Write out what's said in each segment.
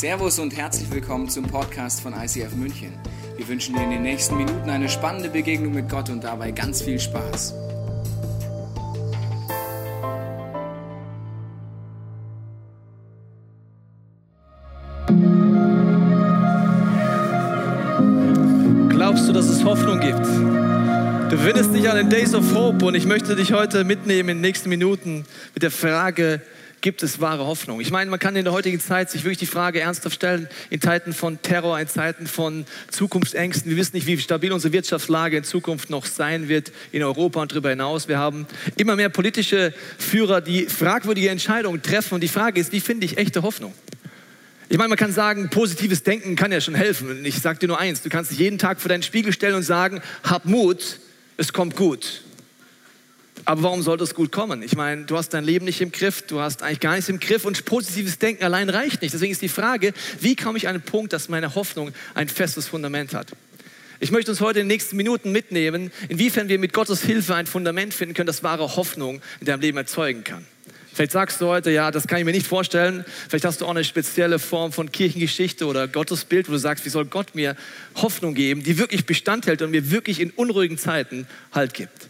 Servus und herzlich willkommen zum Podcast von ICF München. Wir wünschen dir in den nächsten Minuten eine spannende Begegnung mit Gott und dabei ganz viel Spaß. Glaubst du, dass es Hoffnung gibt? Du findest dich an den Days of Hope und ich möchte dich heute mitnehmen in den nächsten Minuten mit der Frage, gibt es wahre Hoffnung? Ich meine, man kann in der heutigen Zeit sich wirklich die Frage ernsthaft stellen, in Zeiten von Terror, in Zeiten von Zukunftsängsten. Wir wissen nicht, wie stabil unsere Wirtschaftslage in Zukunft noch sein wird in Europa und darüber hinaus. Wir haben immer mehr politische Führer, die fragwürdige Entscheidungen treffen. Und die Frage ist, wie finde ich echte Hoffnung? Ich meine, man kann sagen, positives Denken kann ja schon helfen. Und ich sage dir nur eins, du kannst dich jeden Tag vor deinen Spiegel stellen und sagen, hab Mut, es kommt gut. Aber warum sollte es gut kommen? Ich meine, du hast dein Leben nicht im Griff, du hast eigentlich gar nichts im Griff und positives Denken allein reicht nicht. Deswegen ist die Frage, wie komme ich an einen Punkt, dass meine Hoffnung ein festes Fundament hat? Ich möchte uns heute in den nächsten Minuten mitnehmen, inwiefern wir mit Gottes Hilfe ein Fundament finden können, das wahre Hoffnung in deinem Leben erzeugen kann. Vielleicht sagst du heute, ja, das kann ich mir nicht vorstellen. Vielleicht hast du auch eine spezielle Form von Kirchengeschichte oder Gottesbild, wo du sagst, wie soll Gott mir Hoffnung geben, die wirklich Bestand hält und mir wirklich in unruhigen Zeiten Halt gibt.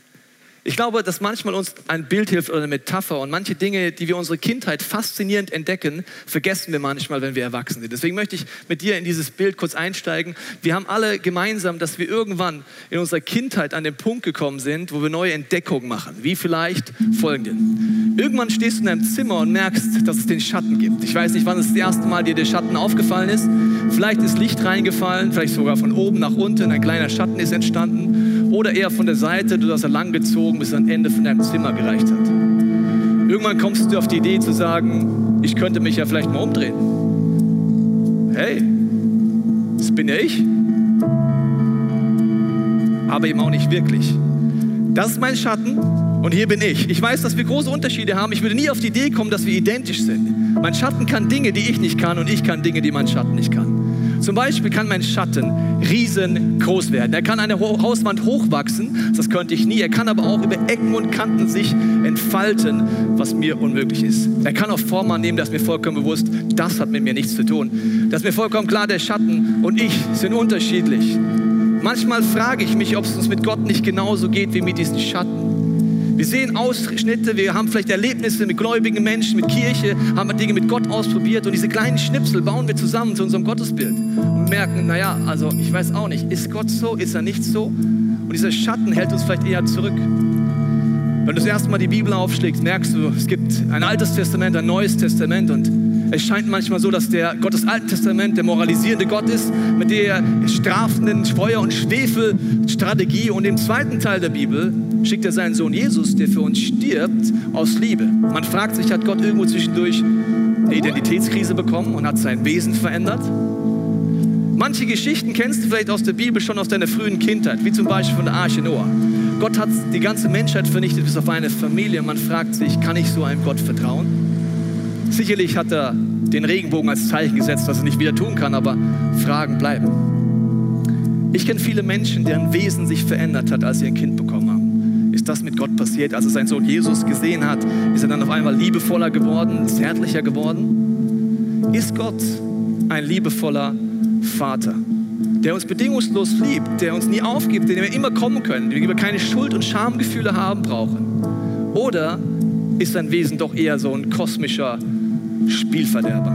Ich glaube, dass manchmal uns ein Bild hilft oder eine Metapher und manche Dinge, die wir unsere Kindheit faszinierend entdecken, vergessen wir manchmal, wenn wir erwachsen sind. Deswegen möchte ich mit dir in dieses Bild kurz einsteigen. Wir haben alle gemeinsam, dass wir irgendwann in unserer Kindheit an den Punkt gekommen sind, wo wir neue Entdeckungen machen. Wie vielleicht folgenden. Irgendwann stehst du in deinem Zimmer und merkst, dass es den Schatten gibt. Ich weiß nicht, wann es das erste Mal dir der Schatten aufgefallen ist. Vielleicht ist Licht reingefallen, vielleicht sogar von oben nach unten, ein kleiner Schatten ist entstanden oder eher von der Seite, du hast er lang gezogen, bis am Ende von deinem Zimmer gereicht hat. Irgendwann kommst du auf die Idee zu sagen, ich könnte mich ja vielleicht mal umdrehen. Hey, das bin ja ich. Aber eben auch nicht wirklich. Das ist mein Schatten und hier bin ich. Ich weiß, dass wir große Unterschiede haben. Ich würde nie auf die Idee kommen, dass wir identisch sind. Mein Schatten kann Dinge, die ich nicht kann und ich kann Dinge, die mein Schatten nicht kann. Zum Beispiel kann mein Schatten riesengroß werden. Er kann eine Hauswand hochwachsen, das könnte ich nie. Er kann aber auch über Ecken und Kanten sich entfalten, was mir unmöglich ist. Er kann auch Form annehmen, das ist mir vollkommen bewusst, das hat mit mir nichts zu tun. Das ist mir vollkommen klar, der Schatten und ich sind unterschiedlich. Manchmal frage ich mich, ob es uns mit Gott nicht genauso geht wie mit diesen Schatten. Wir sehen Ausschnitte, wir haben vielleicht Erlebnisse mit gläubigen Menschen, mit Kirche, haben Dinge mit Gott ausprobiert und diese kleinen Schnipsel bauen wir zusammen zu unserem Gottesbild und merken, naja, also ich weiß auch nicht, ist Gott so, ist er nicht so? Und dieser Schatten hält uns vielleicht eher zurück. Wenn du das erste Mal die Bibel aufschlägst, merkst du, es gibt ein altes Testament, ein neues Testament und es scheint manchmal so, dass der Gott des Alten Testaments der moralisierende Gott ist, mit der strafenden Feuer- und Schwefelstrategie. Und im zweiten Teil der Bibel schickt er seinen Sohn Jesus, der für uns stirbt, aus Liebe. Man fragt sich, hat Gott irgendwo zwischendurch eine Identitätskrise bekommen und hat sein Wesen verändert? Manche Geschichten kennst du vielleicht aus der Bibel schon aus deiner frühen Kindheit, wie zum Beispiel von der Arche Noah. Gott hat die ganze Menschheit vernichtet bis auf eine Familie. Man fragt sich, kann ich so einem Gott vertrauen? Sicherlich hat er den Regenbogen als Zeichen gesetzt, dass er nicht wieder tun kann, aber Fragen bleiben. Ich kenne viele Menschen, deren Wesen sich verändert hat, als sie ein Kind bekommen das mit Gott passiert? Als er seinen Sohn Jesus gesehen hat, ist er dann auf einmal liebevoller geworden, zärtlicher geworden? Ist Gott ein liebevoller Vater, der uns bedingungslos liebt, der uns nie aufgibt, den wir immer kommen können, den wir keine Schuld- und Schamgefühle haben brauchen? Oder ist sein Wesen doch eher so ein kosmischer Spielverderber.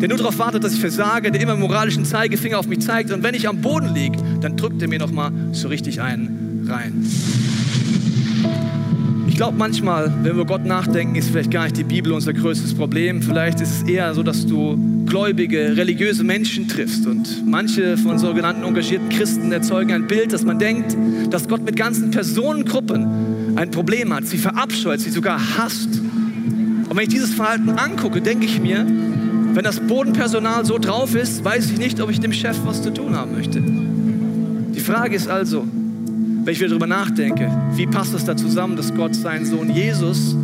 Der nur darauf wartet, dass ich versage, der immer moralischen Zeigefinger auf mich zeigt und wenn ich am Boden liege, dann drückt er mir noch mal so richtig einen rein. Ich glaube manchmal, wenn wir Gott nachdenken, ist vielleicht gar nicht die Bibel unser größtes Problem. Vielleicht ist es eher so, dass du gläubige, religiöse Menschen triffst. Und manche von sogenannten engagierten Christen erzeugen ein Bild, dass man denkt, dass Gott mit ganzen Personengruppen ein Problem hat, sie verabscheut, sie sogar hasst. Und wenn ich dieses Verhalten angucke, denke ich mir, wenn das Bodenpersonal so drauf ist, weiß ich nicht, ob ich dem Chef was zu tun haben möchte. Die Frage ist also, wenn ich wieder darüber nachdenke, wie passt es da zusammen, dass Gott seinen Sohn Jesus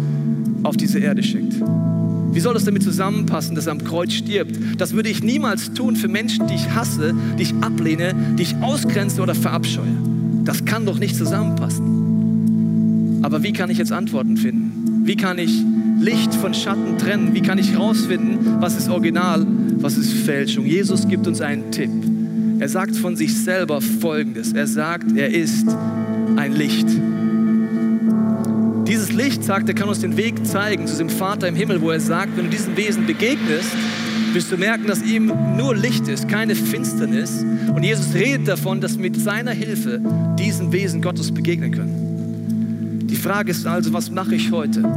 auf diese Erde schickt? Wie soll das damit zusammenpassen, dass er am Kreuz stirbt? Das würde ich niemals tun für Menschen, die ich hasse, die ich ablehne, die ich ausgrenze oder verabscheue. Das kann doch nicht zusammenpassen. Aber wie kann ich jetzt Antworten finden? Wie kann ich Licht von Schatten trennen? Wie kann ich herausfinden, was ist Original, was ist Fälschung? Jesus gibt uns einen Tipp. Er sagt von sich selber Folgendes. Er sagt, er ist ein Licht. Dieses Licht, sagt er, kann uns den Weg zeigen zu dem Vater im Himmel, wo er sagt, wenn du diesem Wesen begegnest, wirst du merken, dass ihm nur Licht ist, keine Finsternis. Und Jesus redet davon, dass mit seiner Hilfe diesen Wesen Gottes begegnen können. Die Frage ist also, was mache ich heute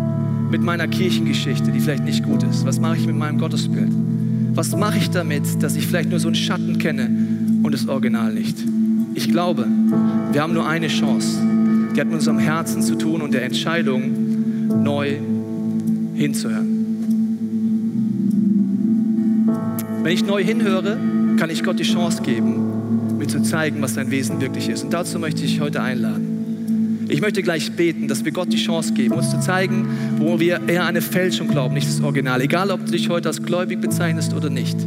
mit meiner Kirchengeschichte, die vielleicht nicht gut ist? Was mache ich mit meinem Gottesbild? Was mache ich damit, dass ich vielleicht nur so einen Schatten kenne und das Original nicht? Ich glaube, wir haben nur eine Chance. Die hat mit unserem Herzen zu tun und der Entscheidung, neu hinzuhören. Wenn ich neu hinhöre, kann ich Gott die Chance geben, mir zu zeigen, was sein Wesen wirklich ist. Und dazu möchte ich heute einladen. Ich möchte gleich beten, dass wir Gott die Chance geben, uns zu zeigen, wo wir eher eine Fälschung glauben, nicht das Original. Egal, ob du dich heute als gläubig bezeichnest oder nicht.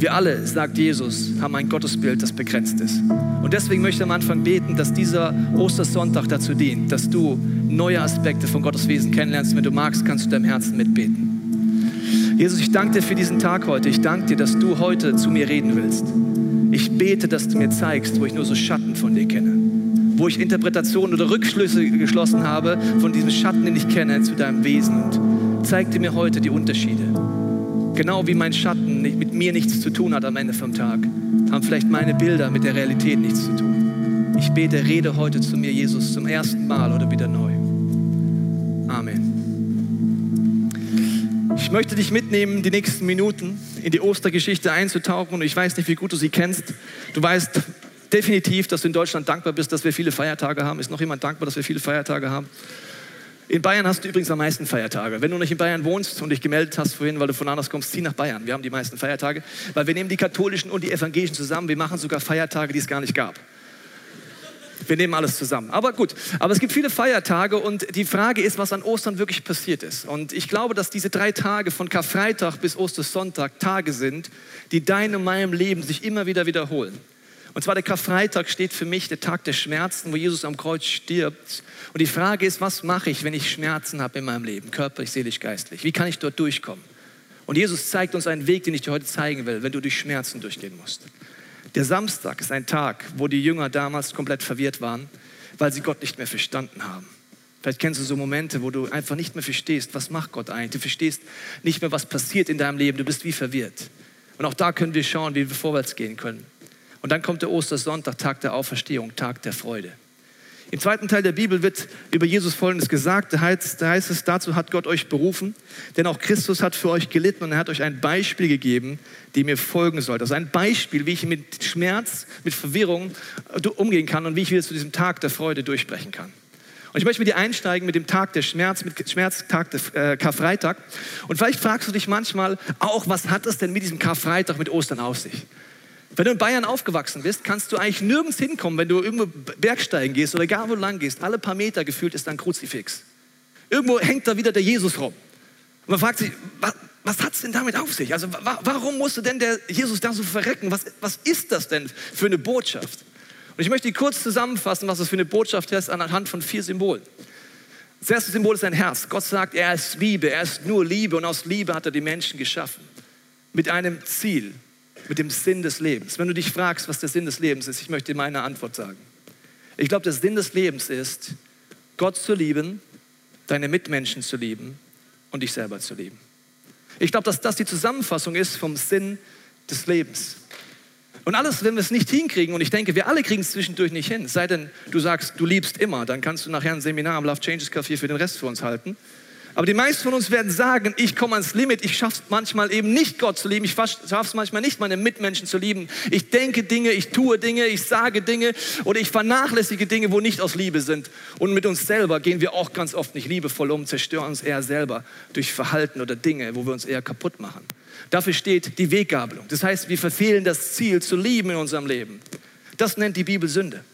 Wir alle, sagt Jesus, haben ein Gottesbild, das begrenzt ist. Und deswegen möchte ich am Anfang beten, dass dieser Ostersonntag dazu dient, dass du neue Aspekte von Gottes Wesen kennenlernst. Wenn du magst, kannst du deinem Herzen mitbeten. Jesus, ich danke dir für diesen Tag heute. Ich danke dir, dass du heute zu mir reden willst. Ich bete, dass du mir zeigst, wo ich nur so Schatten von dir kenne. Wo ich Interpretationen oder Rückschlüsse geschlossen habe von diesem Schatten, den ich kenne, zu deinem Wesen. Und zeig dir mir heute die Unterschiede. Genau wie mein Schatten mit mir nichts zu tun hat am Ende vom Tag, haben vielleicht meine Bilder mit der Realität nichts zu tun. Ich bete, rede heute zu mir, Jesus, zum ersten Mal oder wieder neu. Amen. Ich möchte dich mitnehmen, die nächsten Minuten in die Ostergeschichte einzutauchen. Und ich weiß nicht, wie gut du sie kennst. Du weißt definitiv, dass du in Deutschland dankbar bist, dass wir viele Feiertage haben. Ist noch jemand dankbar, dass wir viele Feiertage haben? In Bayern hast du übrigens am meisten Feiertage. Wenn du nicht in Bayern wohnst und dich gemeldet hast vorhin, weil du von anders kommst, zieh nach Bayern. Wir haben die meisten Feiertage, weil wir nehmen die katholischen und die evangelischen zusammen. Wir machen sogar Feiertage, die es gar nicht gab. Wir nehmen alles zusammen. Aber gut, aber es gibt viele Feiertage und die Frage ist, was an Ostern wirklich passiert ist. Und ich glaube, dass diese drei Tage von Karfreitag bis Ostersonntag Tage sind, die dein und meinem Leben sich immer wieder wiederholen. Und zwar der Karfreitag steht für mich der Tag der Schmerzen, wo Jesus am Kreuz stirbt. Und die Frage ist, was mache ich, wenn ich Schmerzen habe in meinem Leben, körperlich, seelisch, geistlich? Wie kann ich dort durchkommen? Und Jesus zeigt uns einen Weg, den ich dir heute zeigen will, wenn du durch Schmerzen durchgehen musst. Der Samstag ist ein Tag, wo die Jünger damals komplett verwirrt waren, weil sie Gott nicht mehr verstanden haben. Vielleicht kennst du so Momente, wo du einfach nicht mehr verstehst, was macht Gott eigentlich. Du verstehst nicht mehr, was passiert in deinem Leben. Du bist wie verwirrt. Und auch da können wir schauen, wie wir vorwärts gehen können. Und dann kommt der Ostersonntag, Tag der Auferstehung, Tag der Freude. Im zweiten Teil der Bibel wird über Jesus Folgendes gesagt. Da heißt, da heißt es, dazu hat Gott euch berufen, denn auch Christus hat für euch gelitten und er hat euch ein Beispiel gegeben, dem ihr folgen sollt. Also ein Beispiel, wie ich mit Schmerz, mit Verwirrung äh, umgehen kann und wie ich wieder zu diesem Tag der Freude durchbrechen kann. Und ich möchte mit dir einsteigen mit dem Tag der Schmerz, mit Schmerztag der äh, Karfreitag. Und vielleicht fragst du dich manchmal auch, was hat es denn mit diesem Karfreitag, mit Ostern auf sich? Wenn du in Bayern aufgewachsen bist, kannst du eigentlich nirgends hinkommen, wenn du irgendwo Bergsteigen gehst oder egal wo lang gehst. Alle paar Meter gefühlt ist da ein Kruzifix. Irgendwo hängt da wieder der Jesus rum. Und man fragt sich, was, was hat es denn damit auf sich? Also warum musste denn der Jesus da so verrecken? Was, was ist das denn für eine Botschaft? Und ich möchte kurz zusammenfassen, was das für eine Botschaft ist, anhand von vier Symbolen. Das erste Symbol ist ein Herz. Gott sagt, er ist Liebe, er ist nur Liebe und aus Liebe hat er die Menschen geschaffen. Mit einem Ziel, mit dem Sinn des Lebens. Wenn du dich fragst, was der Sinn des Lebens ist, ich möchte dir meine Antwort sagen. Ich glaube, der Sinn des Lebens ist, Gott zu lieben, deine Mitmenschen zu lieben und dich selber zu lieben. Ich glaube, dass das die Zusammenfassung ist vom Sinn des Lebens. Und alles, wenn wir es nicht hinkriegen, und ich denke, wir alle kriegen es zwischendurch nicht hin, sei denn, du sagst, du liebst immer, dann kannst du nachher ein Seminar am Love Changes Café für den Rest für uns halten. Aber die meisten von uns werden sagen, ich komme ans Limit, ich schaffe es manchmal eben nicht, Gott zu lieben, ich schaffe es manchmal nicht, meine Mitmenschen zu lieben. Ich denke Dinge, ich tue Dinge, ich sage Dinge oder ich vernachlässige Dinge, wo nicht aus Liebe sind. Und mit uns selber gehen wir auch ganz oft nicht liebevoll um, zerstören uns eher selber durch Verhalten oder Dinge, wo wir uns eher kaputt machen. Dafür steht die Weggabelung. Das heißt, wir verfehlen das Ziel zu lieben in unserem Leben. Das nennt die Bibel Sünde.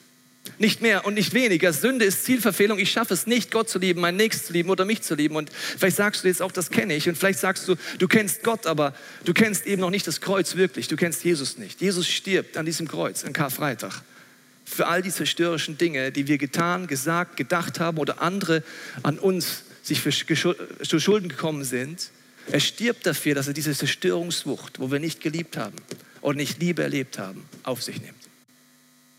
Nicht mehr und nicht weniger. Sünde ist Zielverfehlung. Ich schaffe es nicht, Gott zu lieben, meinen Nächsten zu lieben oder mich zu lieben. Und vielleicht sagst du jetzt auch, das kenne ich. Und vielleicht sagst du, du kennst Gott, aber du kennst eben noch nicht das Kreuz wirklich. Du kennst Jesus nicht. Jesus stirbt an diesem Kreuz, an Karfreitag. Für all die zerstörerischen Dinge, die wir getan, gesagt, gedacht haben oder andere an uns sich für zu Schulden gekommen sind. Er stirbt dafür, dass er diese Zerstörungswucht, wo wir nicht geliebt haben und nicht Liebe erlebt haben, auf sich nimmt.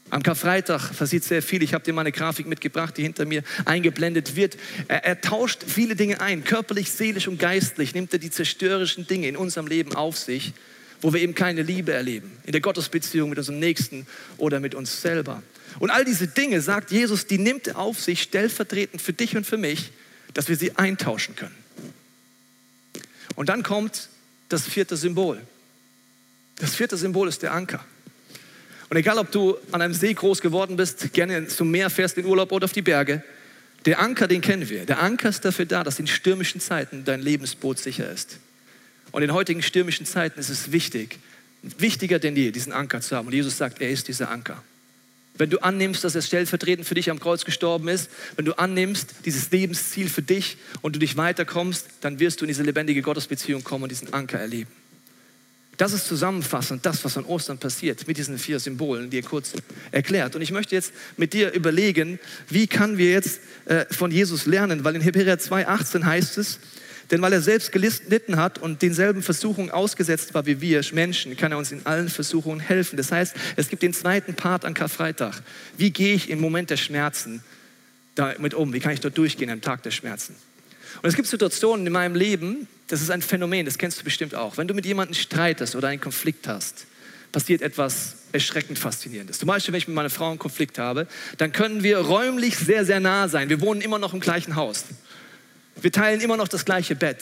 Am Karfreitag passiert sehr viel. Ich habe dir mal eine Grafik mitgebracht, die hinter mir eingeblendet wird. Er, er, tauscht viele Dinge ein, körperlich, seelisch und geistlich. Nimmt er die zerstörerischen Dinge in unserem Leben auf sich, wo wir eben keine Liebe erleben. In der Gottesbeziehung mit unserem Nächsten oder mit uns selber. Und all diese Dinge, sagt Jesus, die nimmt er auf sich stellvertretend für dich und für mich, dass wir sie eintauschen können. Und dann kommt das vierte Symbol. Das vierte Symbol ist der Anker. Und egal, ob du an einem See groß geworden bist, gerne zum Meer fährst in Urlaub oder auf die Berge, der Anker, den kennen wir. Der Anker ist dafür da, dass in stürmischen Zeiten dein Lebensboot sicher ist. Und in heutigen stürmischen Zeiten ist es wichtig, wichtiger denn je, diesen Anker zu haben. Und Jesus sagt, er ist dieser Anker. Wenn du annimmst, dass er stellvertretend für dich am Kreuz gestorben ist, wenn du annimmst, dieses Lebensziel für dich und du dich weiterkommst, dann wirst du in diese lebendige Gottesbeziehung kommen und diesen Anker erleben. Das ist zusammenfassend das, was an Ostern passiert, mit diesen vier Symbolen, die er kurz erklärt. Und ich möchte jetzt mit dir überlegen, wie kann wir jetzt äh, von Jesus lernen, weil in Hebräer 2,18 heißt es, denn weil er selbst gelitten hat und denselben Versuchungen ausgesetzt war wie wir Menschen, kann er uns in allen Versuchungen helfen. Das heißt, es gibt den zweiten Part an Karfreitag. Wie gehe ich im Moment der Schmerzen damit um? Wie kann ich dort durchgehen am Tag der Schmerzen? Und es gibt Situationen in meinem Leben, das ist ein Phänomen, das kennst du bestimmt auch. Wenn du mit jemandem streitest oder einen Konflikt hast, passiert etwas erschreckend Faszinierendes. Zum Beispiel, wenn ich mit meiner Frau einen Konflikt habe, dann können wir räumlich sehr, sehr nah sein. Wir wohnen immer noch im gleichen Haus. Wir teilen immer noch das gleiche Bett.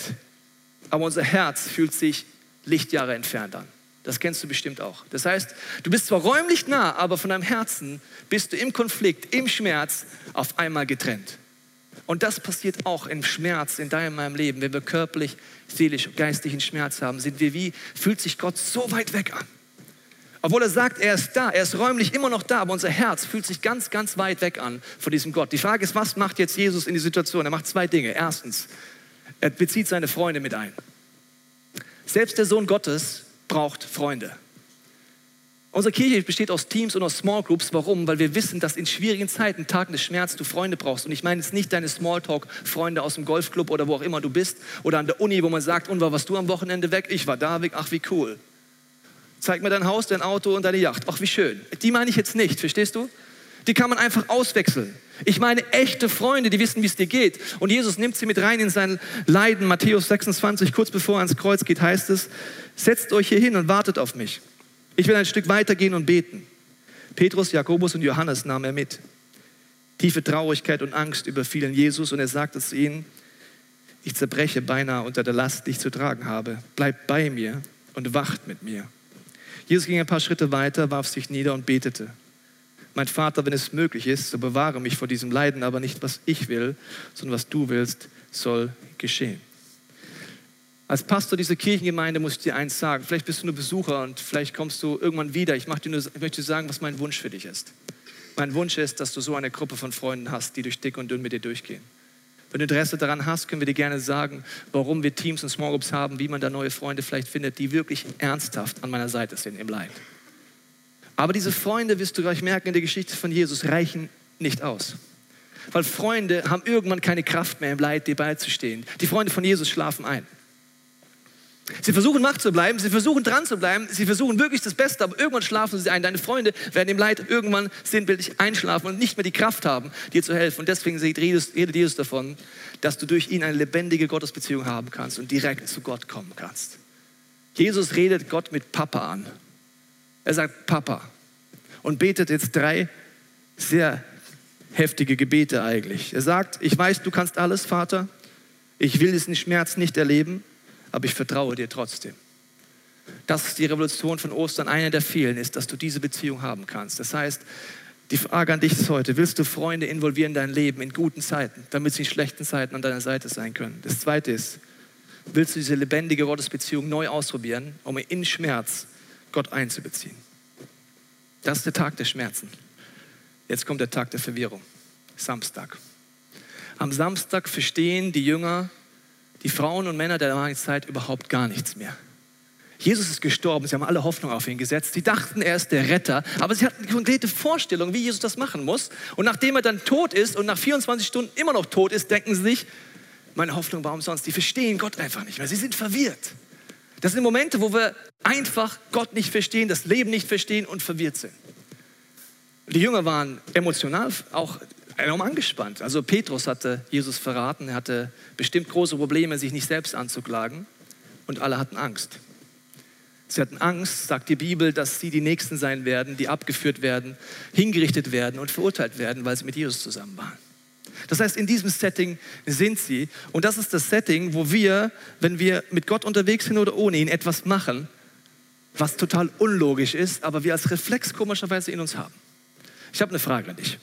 Aber unser Herz fühlt sich Lichtjahre entfernt an. Das kennst du bestimmt auch. Das heißt, du bist zwar räumlich nah, aber von deinem Herzen bist du im Konflikt, im Schmerz auf einmal getrennt. Und das passiert auch im Schmerz in deinem meinem Leben. Wenn wir körperlich, seelisch, geistlichen Schmerz haben, sind wir wie, fühlt sich Gott so weit weg an. Obwohl er sagt, er ist da, er ist räumlich immer noch da, aber unser Herz fühlt sich ganz, ganz weit weg an von diesem Gott. Die Frage ist, was macht jetzt Jesus in die Situation? Er macht zwei Dinge. Erstens, er bezieht seine Freunde mit ein. Selbst der Sohn Gottes braucht Freunde. Unsere Kirche besteht aus Teams und aus Small Groups. Warum? Weil wir wissen, dass in schwierigen Zeiten, Tagen des Schmerzes, du Freunde brauchst. Und ich meine jetzt nicht deine Smalltalk-Freunde aus dem Golfclub oder wo auch immer du bist oder an der Uni, wo man sagt, und war warst du am Wochenende weg? Ich war da weg. Ach, wie cool. Zeig mir dein Haus, dein Auto und deine Yacht. Ach, wie schön. Die meine ich jetzt nicht, verstehst du? Die kann man einfach auswechseln. Ich meine echte Freunde, die wissen, wie es dir geht. Und Jesus nimmt sie mit rein in sein Leiden. Matthäus 26, kurz bevor er ans Kreuz geht, heißt es, setzt euch hier hin und wartet auf mich. Ich will ein Stück weitergehen und beten. Petrus, Jakobus und Johannes nahm er mit. Tiefe Traurigkeit und Angst überfielen Jesus und er sagte zu ihnen, ich zerbreche beinahe unter der Last, die ich zu tragen habe. Bleibt bei mir und wacht mit mir. Jesus ging ein paar Schritte weiter, warf sich nieder und betete. Mein Vater, wenn es möglich ist, so bewahre mich vor diesem Leiden, aber nicht was ich will, sondern was du willst, soll geschehen. Als Pastor dieser Kirchengemeinde muss ich dir eins sagen. Vielleicht bist du nur Besucher und vielleicht kommst du irgendwann wieder. Ich, dir nur, ich möchte dir sagen, was mein Wunsch für dich ist. Mein Wunsch ist, dass du so eine Gruppe von Freunden hast, die durch dick und dünn mit dir durchgehen. Wenn du Interesse daran hast, können wir dir gerne sagen, warum wir Teams und Small Groups haben, wie man da neue Freunde vielleicht findet, die wirklich ernsthaft an meiner Seite sind im Leid. Aber diese Freunde, wirst du gleich merken in der Geschichte von Jesus, reichen nicht aus. Weil Freunde haben irgendwann keine Kraft mehr im Leid dir beizustehen. Die Freunde von Jesus schlafen ein. Sie versuchen wach zu bleiben, sie versuchen dran zu bleiben, sie versuchen wirklich das Beste, aber irgendwann schlafen sie ein. Deine Freunde werden im Leid irgendwann sinnbildlich einschlafen und nicht mehr die Kraft haben, dir zu helfen. Und deswegen redet Jesus davon, dass du durch ihn eine lebendige Gottesbeziehung haben kannst und direkt zu Gott kommen kannst. Jesus redet Gott mit Papa an. Er sagt Papa und betet jetzt drei sehr heftige Gebete eigentlich. Er sagt, ich weiß, du kannst alles, Vater. Ich will diesen Schmerz nicht erleben aber ich vertraue dir trotzdem. Das ist die Revolution von Ostern. Eine der vielen ist, dass du diese Beziehung haben kannst. Das heißt, die Frage an dich ist heute, willst du Freunde involvieren in dein Leben in guten Zeiten, damit sie in schlechten Zeiten an deiner Seite sein können? Das zweite ist, willst du diese lebendige Gottesbeziehung neu ausprobieren, um in Schmerz Gott einzubeziehen? Das ist der Tag der Schmerzen. Jetzt kommt der Tag der Verwirrung. Samstag. Am Samstag verstehen die Jünger, die Frauen und Männer der damaligen Zeit überhaupt gar nichts mehr. Jesus ist gestorben, sie haben alle Hoffnung auf ihn gesetzt. Sie dachten, er ist der Retter, aber sie hatten eine konkrete Vorstellung, wie Jesus das machen muss. Und nachdem er dann tot ist und nach 24 Stunden immer noch tot ist, denken sie sich, meine Hoffnung war umsonst. Die verstehen Gott einfach nicht mehr. Sie sind verwirrt. Das sind Momente, wo wir einfach Gott nicht verstehen, das Leben nicht verstehen und verwirrt sind. Die Jünger waren emotional auch enorm angespannt. Also Petrus hatte Jesus verraten, er hatte bestimmt große Probleme, sich nicht selbst anzuklagen und alle hatten Angst. Sie hatten Angst, sagt die Bibel, dass sie die Nächsten sein werden, die abgeführt werden, hingerichtet werden und verurteilt werden, weil sie mit Jesus zusammen waren. Das heißt, in diesem Setting sind sie. Und das ist das Setting, wo wir, wenn wir mit Gott unterwegs sind oder ohne ihn, etwas machen, was total unlogisch ist, aber wir als Reflex komischerweise in uns haben. Ich habe eine Frage an dich.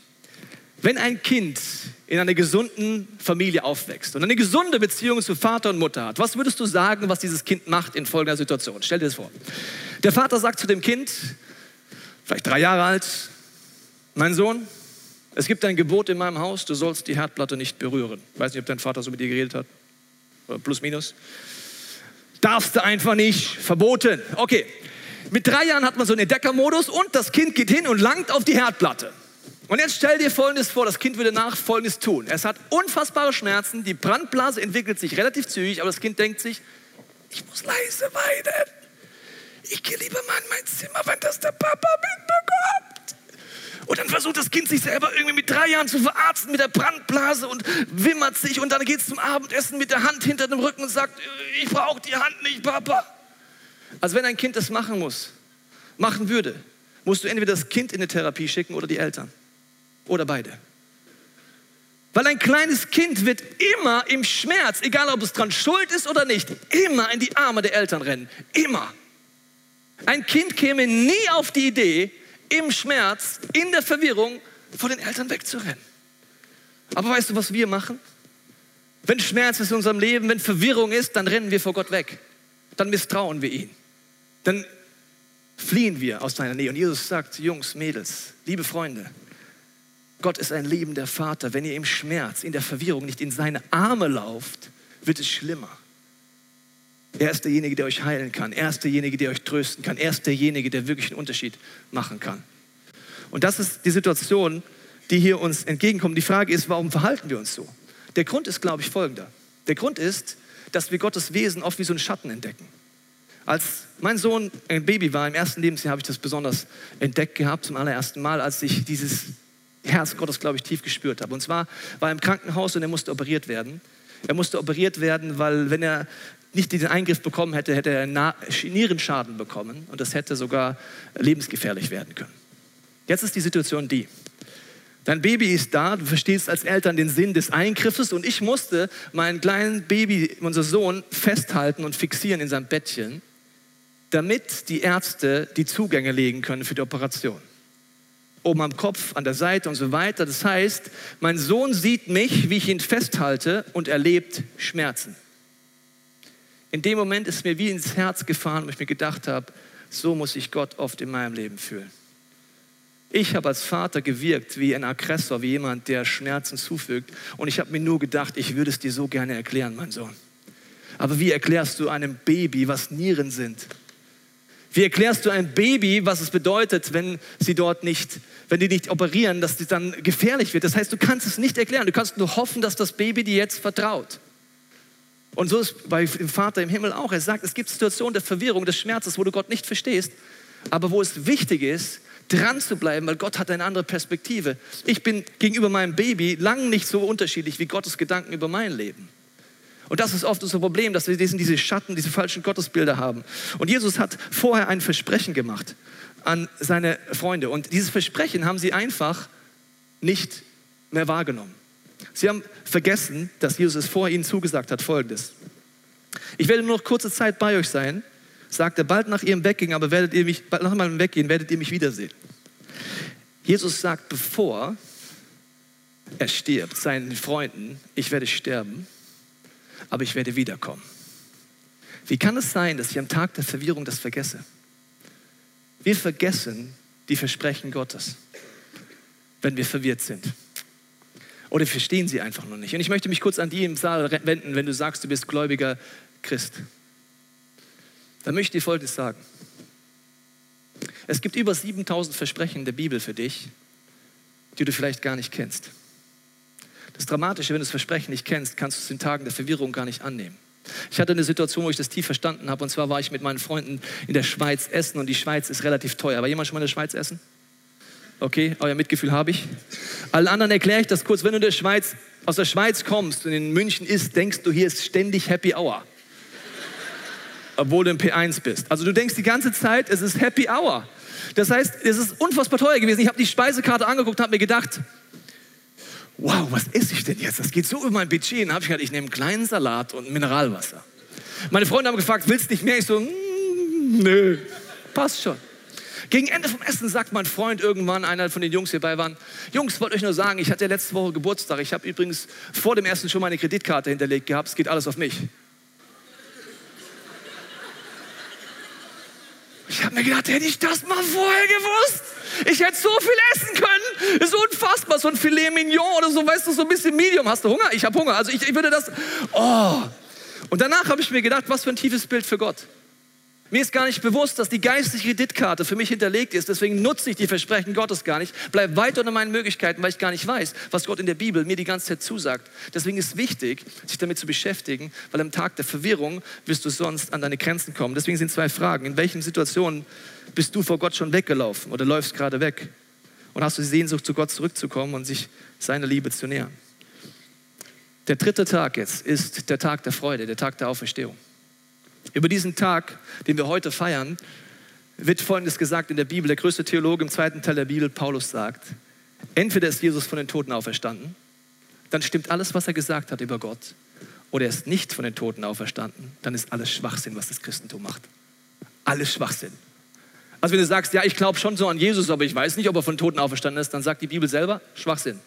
Wenn ein Kind in einer gesunden Familie aufwächst und eine gesunde Beziehung zu Vater und Mutter hat, was würdest du sagen, was dieses Kind macht in folgender Situation? Stell dir das vor. Der Vater sagt zu dem Kind, vielleicht drei Jahre alt, mein Sohn, es gibt ein Gebot in meinem Haus, du sollst die Herdplatte nicht berühren. Ich weiß nicht, ob dein Vater so mit dir geredet hat. Plus, minus. Darfst du einfach nicht, verboten. Okay. Mit drei Jahren hat man so einen Entdeckermodus und das Kind geht hin und langt auf die Herdplatte. Und jetzt stell dir Folgendes vor, das Kind würde nach Folgendes tun. Es hat unfassbare Schmerzen, die Brandblase entwickelt sich relativ zügig, aber das Kind denkt sich, ich muss leise weinen. Ich gehe lieber mal in mein Zimmer, wenn das der Papa mitbekommt. Und dann versucht das Kind sich selber irgendwie mit drei Jahren zu verarzten mit der Brandblase und wimmert sich und dann geht es zum Abendessen mit der Hand hinter dem Rücken und sagt, ich brauche die Hand nicht, Papa. Also wenn ein Kind das machen muss, machen würde, musst du entweder das Kind in eine Therapie schicken oder die Eltern. Oder beide. Weil ein kleines Kind wird immer im Schmerz, egal ob es dran schuld ist oder nicht, immer in die Arme der Eltern rennen. Immer. Ein Kind käme nie auf die Idee, im Schmerz, in der Verwirrung vor den Eltern wegzurennen. Aber weißt du, was wir machen? Wenn Schmerz ist in unserem Leben, wenn Verwirrung ist, dann rennen wir vor Gott weg. Dann misstrauen wir ihn. Dann fliehen wir aus seiner Nähe. Und Jesus sagt, Jungs, Mädels, liebe Freunde, Gott ist ein liebender Vater. Wenn ihr im Schmerz, in der Verwirrung nicht in seine Arme lauft, wird es schlimmer. Er ist derjenige, der euch heilen kann. Er ist derjenige, der euch trösten kann. Er ist derjenige, der wirklich einen Unterschied machen kann. Und das ist die Situation, die hier uns entgegenkommt. Die Frage ist, warum verhalten wir uns so? Der Grund ist, glaube ich, folgender. Der Grund ist, dass wir Gottes Wesen oft wie so einen Schatten entdecken. Als mein Sohn ein Baby war, im ersten Lebensjahr habe ich das besonders entdeckt gehabt, zum allerersten Mal, als ich dieses Herz Gottes, glaube ich, tief gespürt habe. Und zwar war er im Krankenhaus und er musste operiert werden. Er musste operiert werden, weil wenn er nicht diesen Eingriff bekommen hätte, hätte er Nierenschaden bekommen und das hätte sogar lebensgefährlich werden können. Jetzt ist die Situation die. Dein Baby ist da, du verstehst als Eltern den Sinn des Eingriffes und ich musste meinen kleinen Baby, unser Sohn, festhalten und fixieren in seinem Bettchen, damit die Ärzte die Zugänge legen können für die Operation oben am Kopf, an der Seite und so weiter. Das heißt, mein Sohn sieht mich, wie ich ihn festhalte und erlebt Schmerzen. In dem Moment ist mir wie ins Herz gefahren, wo ich mir gedacht habe, so muss ich Gott oft in meinem Leben fühlen. Ich habe als Vater gewirkt wie ein Aggressor, wie jemand, der Schmerzen zufügt. Und ich habe mir nur gedacht, ich würde es dir so gerne erklären, mein Sohn. Aber wie erklärst du einem Baby, was Nieren sind? Wie erklärst du einem Baby, was es bedeutet, wenn sie dort nicht, wenn die nicht operieren, dass sie dann gefährlich wird? Das heißt, du kannst es nicht erklären. Du kannst nur hoffen, dass das Baby dir jetzt vertraut. Und so ist bei dem Vater im Himmel auch. Er sagt, es gibt Situationen der Verwirrung, des Schmerzes, wo du Gott nicht verstehst, aber wo es wichtig ist, dran zu bleiben, weil Gott hat eine andere Perspektive. Ich bin gegenüber meinem Baby lang nicht so unterschiedlich wie Gottes Gedanken über mein Leben. Und das ist oft unser Problem, dass wir diese Schatten, diese falschen Gottesbilder haben. Und Jesus hat vorher ein Versprechen gemacht an seine Freunde. Und dieses Versprechen haben sie einfach nicht mehr wahrgenommen. Sie haben vergessen, dass Jesus es vorher ihnen zugesagt hat, folgendes. Ich werde nur noch kurze Zeit bei euch sein, sagt er, bald nach ihrem Weggehen, aber werdet ihr mich, bald nach meinem Weggehen werdet ihr mich wiedersehen. Jesus sagt, bevor er stirbt, seinen Freunden, ich werde sterben, aber ich werde wiederkommen. Wie kann es sein, dass ich am Tag der Verwirrung das vergesse? Wir vergessen die Versprechen Gottes, wenn wir verwirrt sind. Oder verstehen sie einfach noch nicht. Und ich möchte mich kurz an die im Saal wenden, wenn du sagst, du bist gläubiger Christ. Dann möchte ich Folgendes sagen. Es gibt über 7000 Versprechen der Bibel für dich, die du vielleicht gar nicht kennst. Das Dramatische, wenn du das Versprechen nicht kennst, kannst du es in Tagen der Verwirrung gar nicht annehmen. Ich hatte eine Situation, wo ich das tief verstanden habe. Und zwar war ich mit meinen Freunden in der Schweiz essen und die Schweiz ist relativ teuer. War jemand schon mal in der Schweiz essen? Okay, euer Mitgefühl habe ich. Allen anderen erkläre ich das kurz. Wenn du der Schweiz, aus der Schweiz kommst und in München isst, denkst du, hier ist ständig Happy Hour. Obwohl du im P1 bist. Also du denkst die ganze Zeit, es ist Happy Hour. Das heißt, es ist unfassbar teuer gewesen. Ich habe die Speisekarte angeguckt und habe mir gedacht, wow, was esse ich denn jetzt? Das geht so über mein Budget. dann habe ich gedacht, ich nehme einen kleinen Salat und Mineralwasser. Meine Freunde haben gefragt, willst du nicht mehr? Ich so, mm, nö, passt schon. Gegen Ende vom Essen sagt mein Freund irgendwann, einer von den Jungs, die hierbei waren, Jungs, wollte euch nur sagen, ich hatte letzte Woche Geburtstag. Ich habe übrigens vor dem Essen schon meine Kreditkarte hinterlegt gehabt. Es geht alles auf mich. Ich habe mir gedacht, hätte ich das mal vorher gewusst. Ich hätte so viel essen können. Ist unfassbar. So ein Filet Mignon oder so, weißt du, so ein bisschen Medium. Hast du Hunger? Ich habe Hunger. Also ich, ich würde das. Oh. Und danach habe ich mir gedacht, was für ein tiefes Bild für Gott. Mir ist gar nicht bewusst, dass die geistliche Kreditkarte für mich hinterlegt ist. Deswegen nutze ich die Versprechen Gottes gar nicht. Bleib weit unter meinen Möglichkeiten, weil ich gar nicht weiß, was Gott in der Bibel mir die ganze Zeit zusagt. Deswegen ist es wichtig, sich damit zu beschäftigen, weil am Tag der Verwirrung wirst du sonst an deine Grenzen kommen. Deswegen sind zwei Fragen. In welchen Situationen bist du vor Gott schon weggelaufen oder läufst gerade weg? Und hast du die Sehnsucht, zu Gott zurückzukommen und sich seiner Liebe zu nähern? Der dritte Tag jetzt ist der Tag der Freude, der Tag der Auferstehung. Über diesen Tag, den wir heute feiern, wird Folgendes gesagt in der Bibel. Der größte Theologe im zweiten Teil der Bibel, Paulus, sagt, entweder ist Jesus von den Toten auferstanden, dann stimmt alles, was er gesagt hat über Gott, oder er ist nicht von den Toten auferstanden, dann ist alles Schwachsinn, was das Christentum macht. Alles Schwachsinn. Also wenn du sagst, ja, ich glaube schon so an Jesus, aber ich weiß nicht, ob er von Toten auferstanden ist, dann sagt die Bibel selber, Schwachsinn.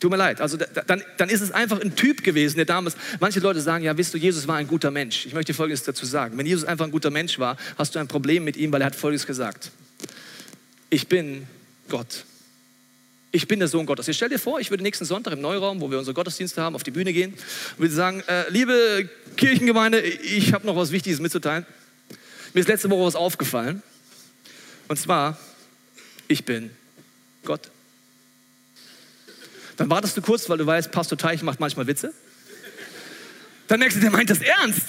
Tut mir leid. Also dann, dann ist es einfach ein Typ gewesen, der damals. Manche Leute sagen, ja, wisst du, Jesus war ein guter Mensch. Ich möchte Folgendes dazu sagen. Wenn Jesus einfach ein guter Mensch war, hast du ein Problem mit ihm, weil er hat Folgendes gesagt. Ich bin Gott. Ich bin der Sohn Gottes. Jetzt stell dir vor, ich würde nächsten Sonntag im Neuraum, wo wir unsere Gottesdienste haben, auf die Bühne gehen und würde sagen, äh, liebe Kirchengemeinde, ich habe noch was Wichtiges mitzuteilen. Mir ist letzte Woche was aufgefallen. Und zwar, ich bin Gott. Dann wartest du kurz, weil du weißt, Pastor Teich macht manchmal Witze. Dann merkst du, der meint das ernst.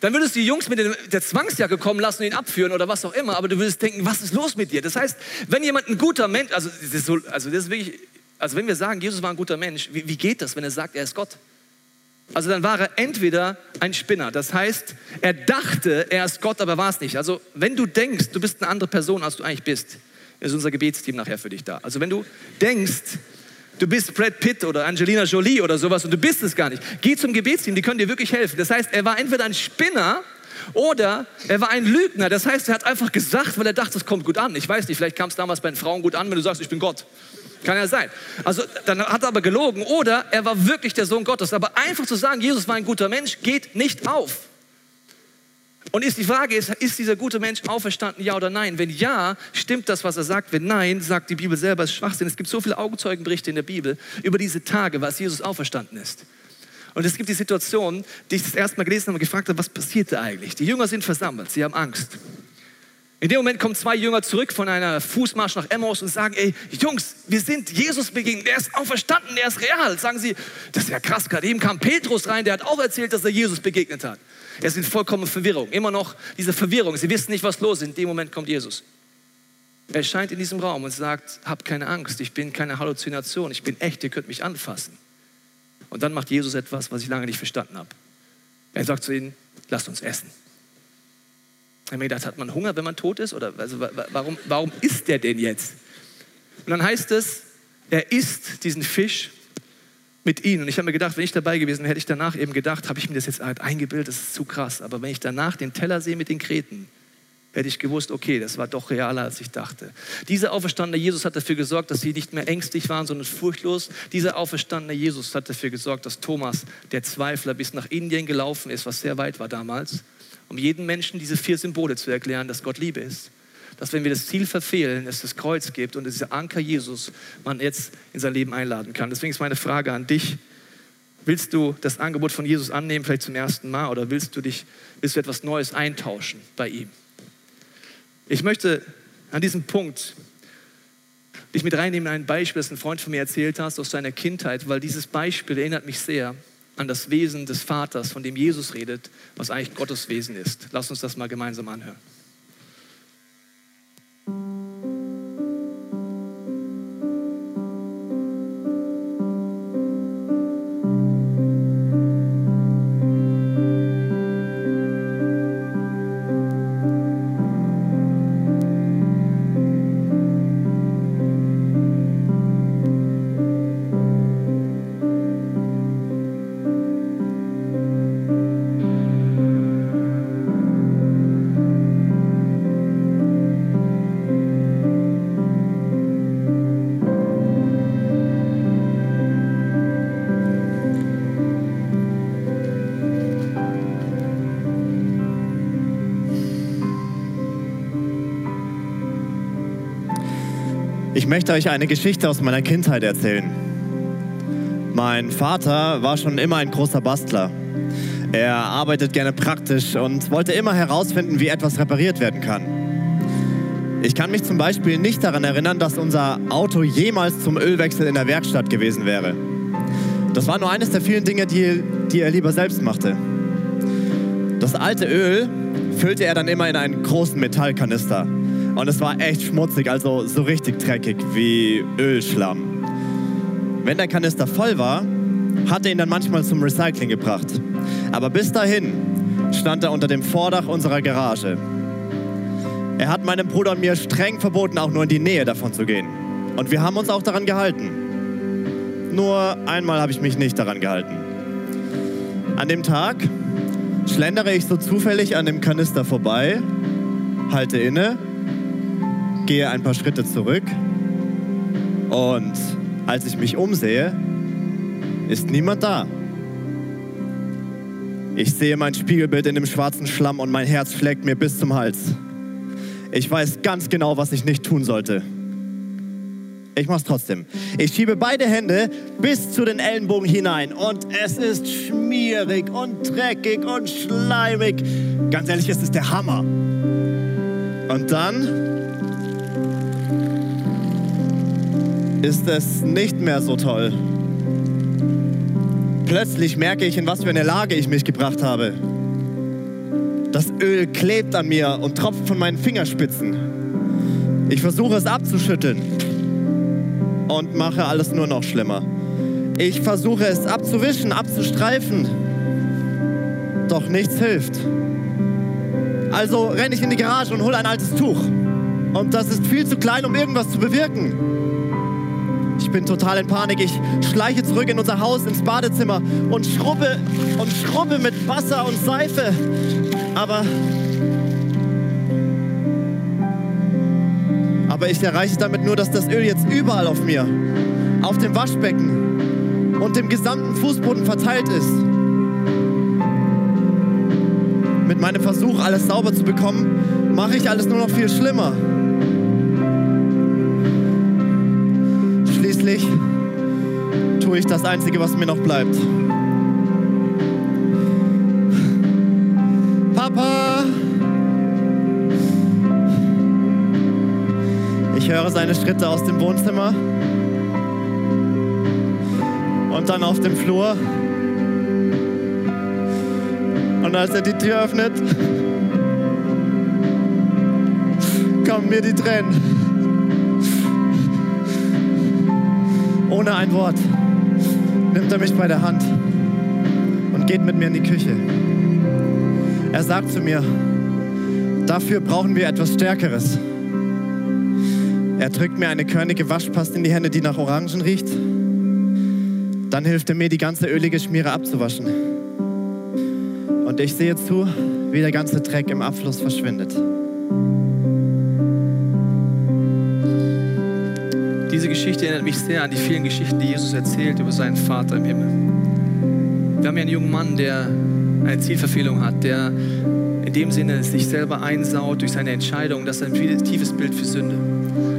Dann würdest du die Jungs mit der Zwangsjacke kommen lassen und ihn abführen oder was auch immer, aber du würdest denken, was ist los mit dir? Das heißt, wenn jemand ein guter Mensch, also das ist, so, also das ist wirklich, also wenn wir sagen, Jesus war ein guter Mensch, wie, wie geht das, wenn er sagt, er ist Gott? Also dann war er entweder ein Spinner. Das heißt, er dachte, er ist Gott, aber war es nicht. Also wenn du denkst, du bist eine andere Person, als du eigentlich bist, ist unser Gebetsteam nachher für dich da. Also wenn du denkst, du bist Brad Pitt oder Angelina Jolie oder sowas und du bist es gar nicht. Geh zum Gebetsteam, die können dir wirklich helfen. Das heißt, er war entweder ein Spinner oder er war ein Lügner. Das heißt, er hat einfach gesagt, weil er dachte, es kommt gut an. Ich weiß nicht, vielleicht kam es damals bei den Frauen gut an, wenn du sagst, ich bin Gott. Kann ja sein. Also dann hat er aber gelogen oder er war wirklich der Sohn Gottes. Aber einfach zu sagen, Jesus war ein guter Mensch, geht nicht auf. Und ist die Frage ist, ist dieser gute Mensch auferstanden, ja oder nein? Wenn ja, stimmt das, was er sagt. Wenn nein, sagt die Bibel selber, es ist Schwachsinn. Es gibt so viele Augenzeugenberichte in der Bibel über diese Tage, was Jesus auferstanden ist. Und es gibt die Situation, die ich das erste Mal gelesen habe und gefragt habe, was passiert da eigentlich? Die Jünger sind versammelt, sie haben Angst. In dem Moment kommen zwei Jünger zurück von einer Fußmarsch nach Emmaus und sagen, ey, Jungs, wir sind Jesus begegnet, der ist auferstanden, der ist real. Sagen sie, das ist ja krass, gerade eben kam Petrus rein, der hat auch erzählt, dass er Jesus begegnet hat. Er ist in vollkommener Verwirrung. Immer noch diese Verwirrung. Sie wissen nicht, was los ist. In dem Moment kommt Jesus. Er erscheint in diesem Raum und sagt, habt keine Angst, ich bin keine Halluzination, ich bin echt, ihr könnt mich anfassen. Und dann macht Jesus etwas, was ich lange nicht verstanden habe. Er sagt zu ihnen, lasst uns essen. Ich habe gedacht, hat man Hunger, wenn man tot ist? Oder also, warum, warum isst der denn jetzt? Und dann heißt es, er isst diesen Fisch mit ihnen. Und ich habe mir gedacht, wenn ich dabei gewesen wäre, hätte ich danach eben gedacht, habe ich mir das jetzt halt eingebildet, das ist zu krass. Aber wenn ich danach den Teller sehe mit den Kreten, hätte ich gewusst, okay, das war doch realer, als ich dachte. Dieser auferstandene Jesus hat dafür gesorgt, dass sie nicht mehr ängstlich waren, sondern furchtlos. Dieser auferstandene Jesus hat dafür gesorgt, dass Thomas, der Zweifler, bis nach Indien gelaufen ist, was sehr weit war damals, um jedem Menschen diese vier Symbole zu erklären, dass Gott Liebe ist dass wenn wir das Ziel verfehlen, es das Kreuz gibt und dieser Anker Jesus man jetzt in sein Leben einladen kann. Deswegen ist meine Frage an dich. Willst du das Angebot von Jesus annehmen, vielleicht zum ersten Mal, oder willst du dich, willst du etwas Neues eintauschen bei ihm? Ich möchte an diesem Punkt dich mit reinnehmen in ein Beispiel, das ein Freund von mir erzählt hat aus seiner Kindheit, weil dieses Beispiel erinnert mich sehr an das Wesen des Vaters, von dem Jesus redet, was eigentlich Gottes Wesen ist. Lass uns das mal gemeinsam anhören. Möchte euch eine Geschichte aus meiner Kindheit erzählen. Mein Vater war schon immer ein großer Bastler. Er arbeitet gerne praktisch und wollte immer herausfinden, wie etwas repariert werden kann. Ich kann mich zum Beispiel nicht daran erinnern, dass unser Auto jemals zum Ölwechsel in der Werkstatt gewesen wäre. Das war nur eines der vielen Dinge, die, die er lieber selbst machte. Das alte Öl füllte er dann immer in einen großen Metallkanister und es war echt schmutzig, also so richtig dreckig wie Ölschlamm. Wenn der Kanister voll war, hat er ihn dann manchmal zum Recycling gebracht. Aber bis dahin stand er unter dem Vordach unserer Garage. Er hat meinem Bruder und mir streng verboten, auch nur in die Nähe davon zu gehen. Und wir haben uns auch daran gehalten. Nur einmal habe ich mich nicht daran gehalten. An dem Tag schlendere ich so zufällig an dem Kanister vorbei, halte inne gehe ein paar Schritte zurück und als ich mich umsehe, ist niemand da. Ich sehe mein Spiegelbild in dem schwarzen Schlamm und mein Herz schlägt mir bis zum Hals. Ich weiß ganz genau, was ich nicht tun sollte. Ich mach's trotzdem. Ich schiebe beide Hände bis zu den Ellenbogen hinein und es ist schmierig und dreckig und schleimig. Ganz ehrlich, es ist der Hammer. Und dann ist es nicht mehr so toll. Plötzlich merke ich, in was für eine Lage ich mich gebracht habe. Das Öl klebt an mir und tropft von meinen Fingerspitzen. Ich versuche es abzuschütteln und mache alles nur noch schlimmer. Ich versuche es abzuwischen, abzustreifen, doch nichts hilft. Also renne ich in die Garage und hole ein altes Tuch. Und das ist viel zu klein, um irgendwas zu bewirken. Ich bin total in Panik. Ich schleiche zurück in unser Haus, ins Badezimmer und schrubbe und schrubbe mit Wasser und Seife. Aber. Aber ich erreiche damit nur, dass das Öl jetzt überall auf mir, auf dem Waschbecken und dem gesamten Fußboden verteilt ist. Mit meinem Versuch, alles sauber zu bekommen, mache ich alles nur noch viel schlimmer. Schließlich tue ich das Einzige, was mir noch bleibt. Papa! Ich höre seine Schritte aus dem Wohnzimmer und dann auf dem Flur. Und als er die Tür öffnet, kommen mir die Tränen. Ohne ein Wort nimmt er mich bei der Hand und geht mit mir in die Küche. Er sagt zu mir, dafür brauchen wir etwas Stärkeres. Er drückt mir eine körnige Waschpaste in die Hände, die nach Orangen riecht. Dann hilft er mir, die ganze ölige Schmiere abzuwaschen. Und ich sehe zu, wie der ganze Dreck im Abfluss verschwindet. Diese Geschichte erinnert mich sehr an die vielen Geschichten, die Jesus erzählt über seinen Vater im Himmel. Wir haben hier einen jungen Mann, der eine Zielverfehlung hat, der in dem Sinne sich selber einsaut durch seine Entscheidung. Das ist ein tiefes Bild für Sünde.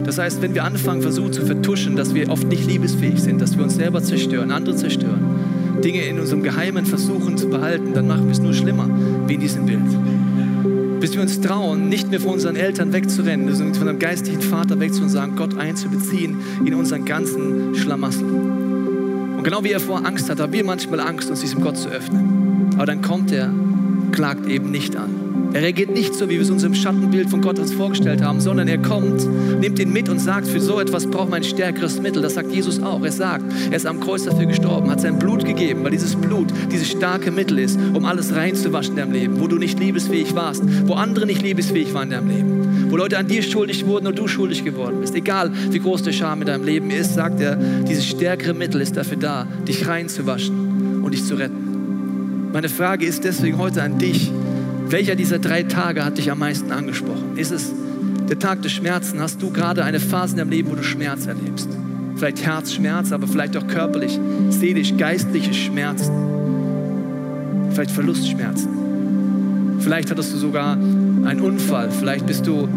Das heißt, wenn wir anfangen, versuchen zu vertuschen, dass wir oft nicht liebesfähig sind, dass wir uns selber zerstören, andere zerstören, Dinge in unserem Geheimen versuchen zu behalten, dann machen wir es nur schlimmer, wie in diesem Bild. Bis wir uns trauen, nicht mehr von unseren Eltern wegzurennen, sondern von einem geistlichen Vater wegzurennen und sagen, Gott einzubeziehen in unseren ganzen Schlamassel. Und genau wie er vor Angst hat, haben wir manchmal Angst, uns diesem Gott zu öffnen. Aber dann kommt er, klagt eben nicht an. Er reagiert nicht so, wie wir es uns im Schattenbild von Gott uns vorgestellt haben, sondern er kommt, nimmt ihn mit und sagt, für so etwas braucht man ein stärkeres Mittel. Das sagt Jesus auch. Er sagt, er ist am Kreuz dafür gestorben, hat sein Blut gegeben, weil dieses Blut dieses starke Mittel ist, um alles reinzuwaschen in deinem Leben, wo du nicht liebesfähig warst, wo andere nicht liebesfähig waren in deinem Leben, wo Leute an dir schuldig wurden und du schuldig geworden bist. Egal, wie groß der Scham in deinem Leben ist, sagt er, dieses stärkere Mittel ist dafür da, dich reinzuwaschen und dich zu retten. Meine Frage ist deswegen heute an dich, welcher dieser drei Tage hat dich am meisten angesprochen? Ist es der Tag des Schmerzen? Hast du gerade eine Phase in deinem Leben, wo du Schmerz erlebst? Vielleicht Herzschmerz, aber vielleicht auch körperlich, seelisch, geistliche Schmerzen. Vielleicht Verlustschmerzen. Vielleicht hattest du sogar einen Unfall. Vielleicht bist du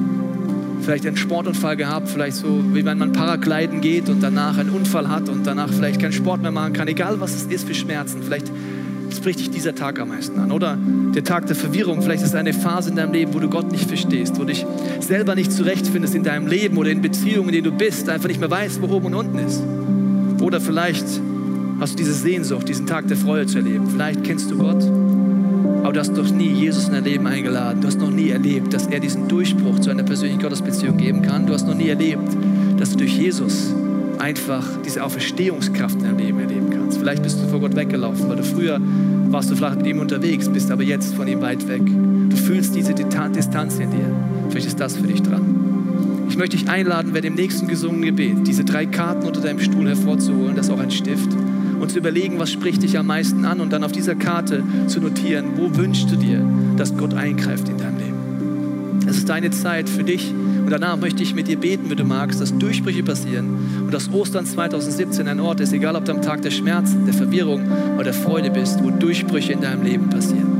vielleicht einen Sportunfall gehabt, vielleicht so wie wenn man Paragliden geht und danach einen Unfall hat und danach vielleicht keinen Sport mehr machen kann, egal was es ist für Schmerzen. Vielleicht spricht dich dieser Tag am meisten an. Oder der Tag der Verwirrung. Vielleicht ist es eine Phase in deinem Leben, wo du Gott nicht verstehst, wo du dich selber nicht zurechtfindest in deinem Leben oder in Beziehungen, in denen du bist, einfach nicht mehr weißt, wo oben und unten ist. Oder vielleicht hast du diese Sehnsucht, diesen Tag der Freude zu erleben. Vielleicht kennst du Gott, aber du hast noch nie Jesus in dein Leben eingeladen. Du hast noch nie erlebt, dass er diesen Durchbruch zu einer persönlichen Gottesbeziehung geben kann. Du hast noch nie erlebt, dass du durch Jesus einfach diese Auferstehungskraft in deinem Leben erleben kannst. Vielleicht bist du vor Gott weggelaufen, weil du früher warst du vielleicht mit ihm unterwegs, bist aber jetzt von ihm weit weg. Du fühlst diese Distanz in dir. Vielleicht ist das für dich dran. Ich möchte dich einladen, bei dem nächsten gesungenen Gebet diese drei Karten unter deinem Stuhl hervorzuholen, das ist auch ein Stift, und zu überlegen, was spricht dich am meisten an und dann auf dieser Karte zu notieren, wo wünschst du dir, dass Gott eingreift in deinem Leben. Es ist deine Zeit für dich und danach möchte ich mit dir beten, wenn du magst, dass Durchbrüche passieren und dass Ostern 2017 ein Ort ist, egal ob du am Tag der Schmerzen, der Verwirrung oder der Freude bist, wo Durchbrüche in deinem Leben passieren.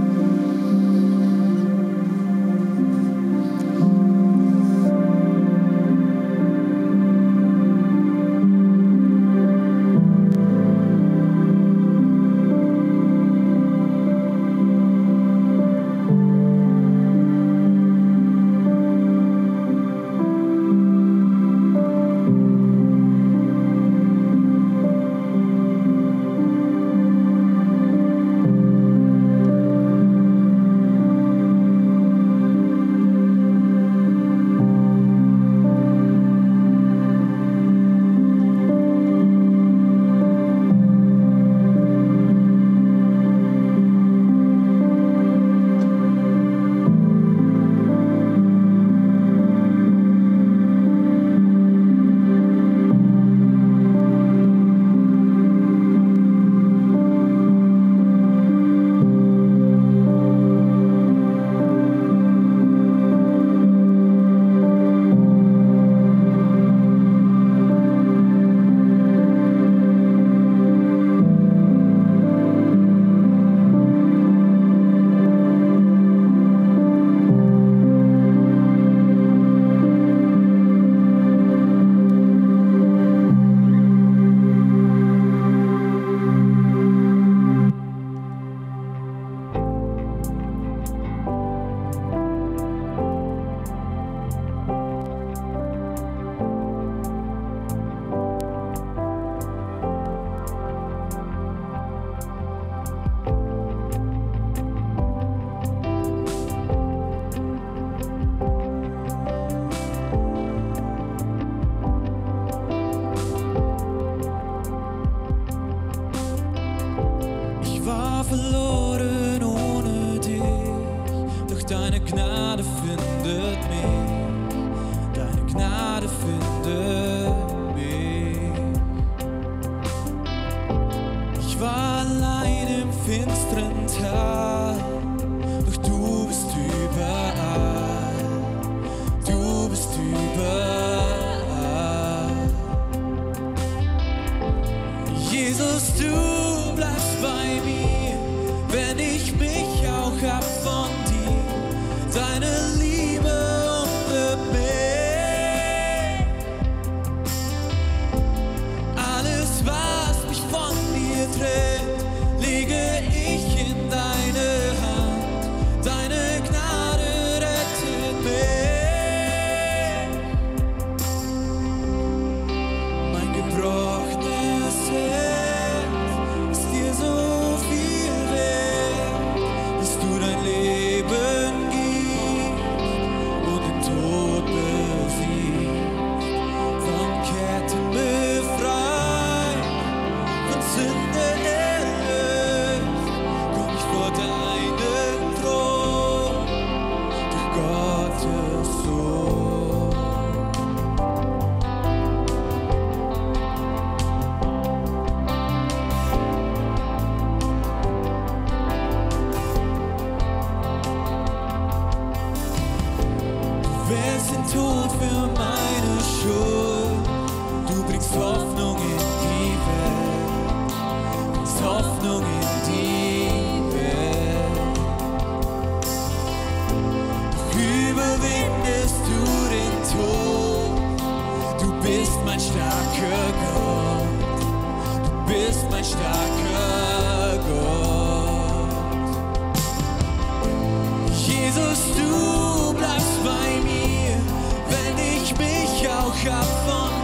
Mich auch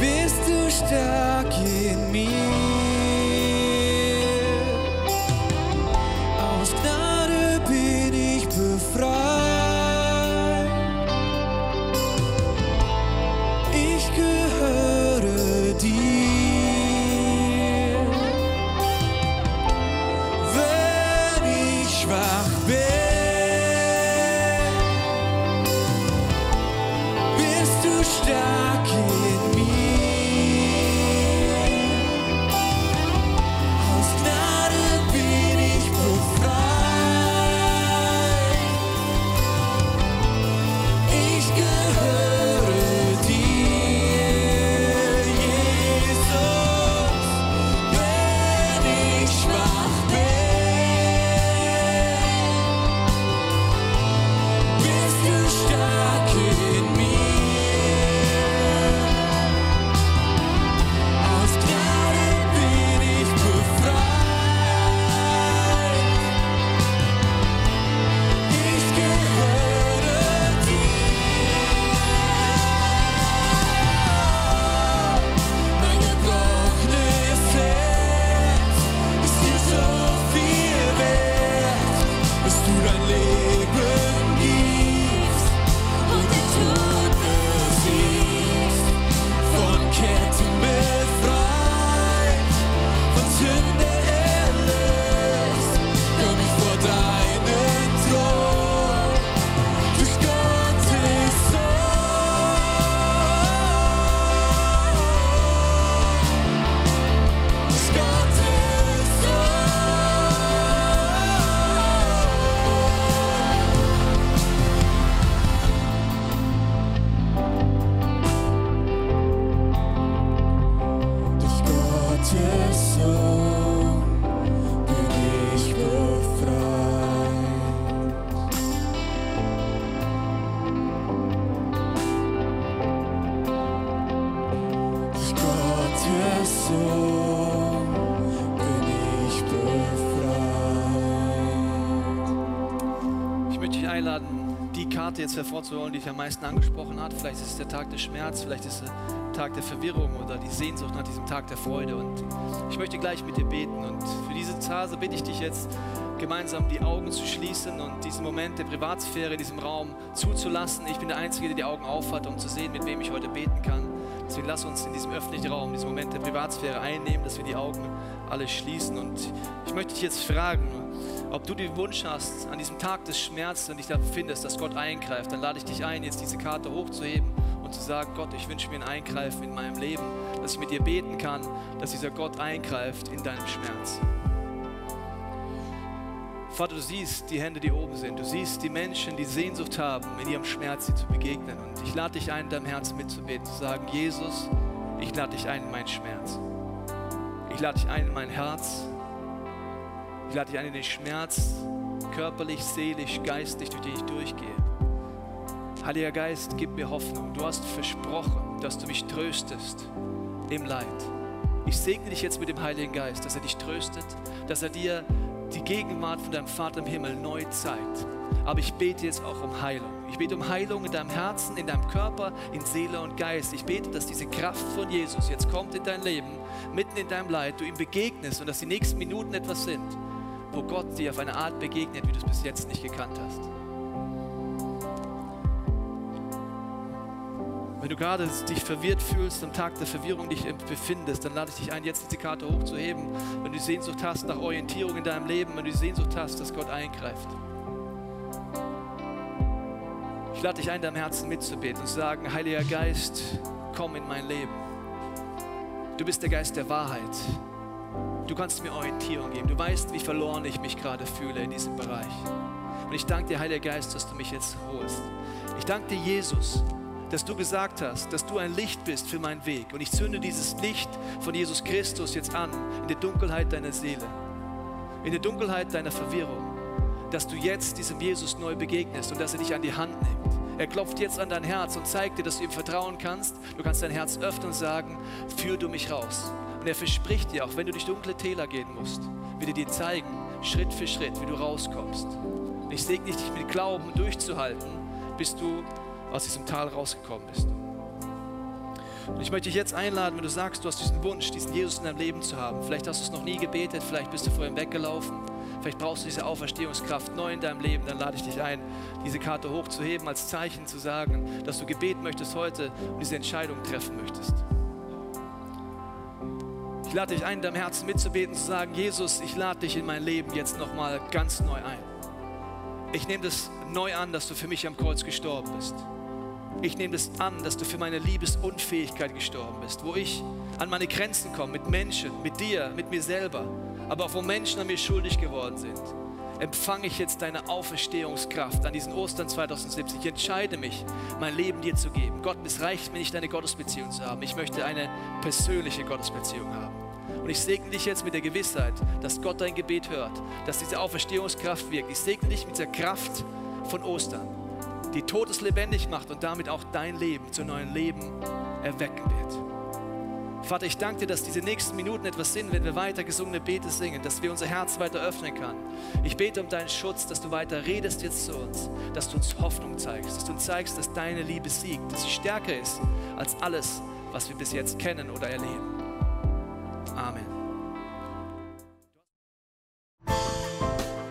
bist du stark in mir. Jetzt hervorzuholen, die dich am meisten angesprochen hat. Vielleicht ist es der Tag des Schmerz, vielleicht ist es der Tag der Verwirrung oder die Sehnsucht nach diesem Tag der Freude. Und ich möchte gleich mit dir beten. Und für diese Phase bitte ich dich jetzt, gemeinsam die Augen zu schließen und diesen Moment der Privatsphäre diesem Raum zuzulassen. Ich bin der Einzige, der die Augen aufhat, um zu sehen, mit wem ich heute beten kann. Deswegen lass uns in diesem öffentlichen Raum, diesen Moment der Privatsphäre einnehmen, dass wir die Augen alle schließen. Und ich möchte dich jetzt fragen, ob du den Wunsch hast, an diesem Tag des Schmerzes und dich da befindest, dass Gott eingreift, dann lade ich dich ein, jetzt diese Karte hochzuheben und zu sagen, Gott, ich wünsche mir ein Eingreifen in meinem Leben, dass ich mit dir beten kann, dass dieser Gott eingreift in deinem Schmerz. Vater, du siehst die Hände, die oben sind. Du siehst die Menschen, die Sehnsucht haben, in ihrem Schmerz dir zu begegnen. Und ich lade dich ein, in deinem Herzen mitzubeten, zu sagen, Jesus, ich lade dich ein in meinen Schmerz. Ich lade dich ein in mein Herz. Ich lade dich ein in den Schmerz, körperlich, seelisch, geistlich, durch den ich durchgehe. Heiliger Geist, gib mir Hoffnung. Du hast versprochen, dass du mich tröstest im Leid. Ich segne dich jetzt mit dem Heiligen Geist, dass er dich tröstet, dass er dir die Gegenwart von deinem Vater im Himmel neu zeigt. Aber ich bete jetzt auch um Heilung. Ich bete um Heilung in deinem Herzen, in deinem Körper, in Seele und Geist. Ich bete, dass diese Kraft von Jesus jetzt kommt in dein Leben, mitten in deinem Leid, du ihm begegnest und dass die nächsten Minuten etwas sind, wo Gott dir auf eine Art begegnet, wie du es bis jetzt nicht gekannt hast. Wenn du gerade dich verwirrt fühlst, am Tag der Verwirrung dich befindest, dann lade ich dich ein, jetzt diese Karte hochzuheben. Wenn du die Sehnsucht hast nach Orientierung in deinem Leben, wenn du die Sehnsucht hast, dass Gott eingreift. Ich lade dich ein, deinem Herzen mitzubeten und zu sagen, Heiliger Geist, komm in mein Leben. Du bist der Geist der Wahrheit. Du kannst mir Orientierung geben. Du weißt, wie verloren ich mich gerade fühle in diesem Bereich. Und ich danke dir, Heiliger Geist, dass du mich jetzt holst. Ich danke dir, Jesus, dass du gesagt hast, dass du ein Licht bist für meinen Weg. Und ich zünde dieses Licht von Jesus Christus jetzt an in der Dunkelheit deiner Seele, in der Dunkelheit deiner Verwirrung, dass du jetzt diesem Jesus neu begegnest und dass er dich an die Hand nimmt. Er klopft jetzt an dein Herz und zeigt dir, dass du ihm vertrauen kannst. Du kannst dein Herz öffnen und sagen, führ du mich raus. Und er verspricht dir, auch wenn du durch dunkle Täler gehen musst, wird er dir zeigen, Schritt für Schritt, wie du rauskommst. Und ich segne dich mit Glauben durchzuhalten, bis du aus diesem Tal rausgekommen bist. Und ich möchte dich jetzt einladen, wenn du sagst, du hast diesen Wunsch, diesen Jesus in deinem Leben zu haben. Vielleicht hast du es noch nie gebetet, vielleicht bist du vorhin weggelaufen, vielleicht brauchst du diese Auferstehungskraft neu in deinem Leben. Dann lade ich dich ein, diese Karte hochzuheben, als Zeichen zu sagen, dass du Gebet möchtest heute und diese Entscheidung treffen möchtest. Ich lade dich ein, in deinem Herzen mitzubeten, zu sagen, Jesus, ich lade dich in mein Leben jetzt nochmal ganz neu ein. Ich nehme das neu an, dass du für mich am Kreuz gestorben bist. Ich nehme das an, dass du für meine Liebesunfähigkeit gestorben bist, wo ich an meine Grenzen komme, mit Menschen, mit dir, mit mir selber, aber auch wo Menschen an mir schuldig geworden sind. Empfange ich jetzt deine Auferstehungskraft an diesen Ostern 2017. Ich entscheide mich, mein Leben dir zu geben. Gott, es reicht mir nicht, eine Gottesbeziehung zu haben. Ich möchte eine persönliche Gottesbeziehung haben. Und ich segne dich jetzt mit der Gewissheit, dass Gott dein Gebet hört, dass diese Auferstehungskraft wirkt. Ich segne dich mit der Kraft von Ostern die Todes lebendig macht und damit auch dein Leben zu neuen Leben erwecken wird. Vater, ich danke dir, dass diese nächsten Minuten etwas sind, wenn wir weiter gesungene Bete singen, dass wir unser Herz weiter öffnen können. Ich bete um deinen Schutz, dass du weiter redest jetzt zu uns, dass du uns Hoffnung zeigst, dass du uns zeigst, dass deine Liebe siegt, dass sie stärker ist als alles, was wir bis jetzt kennen oder erleben. Amen.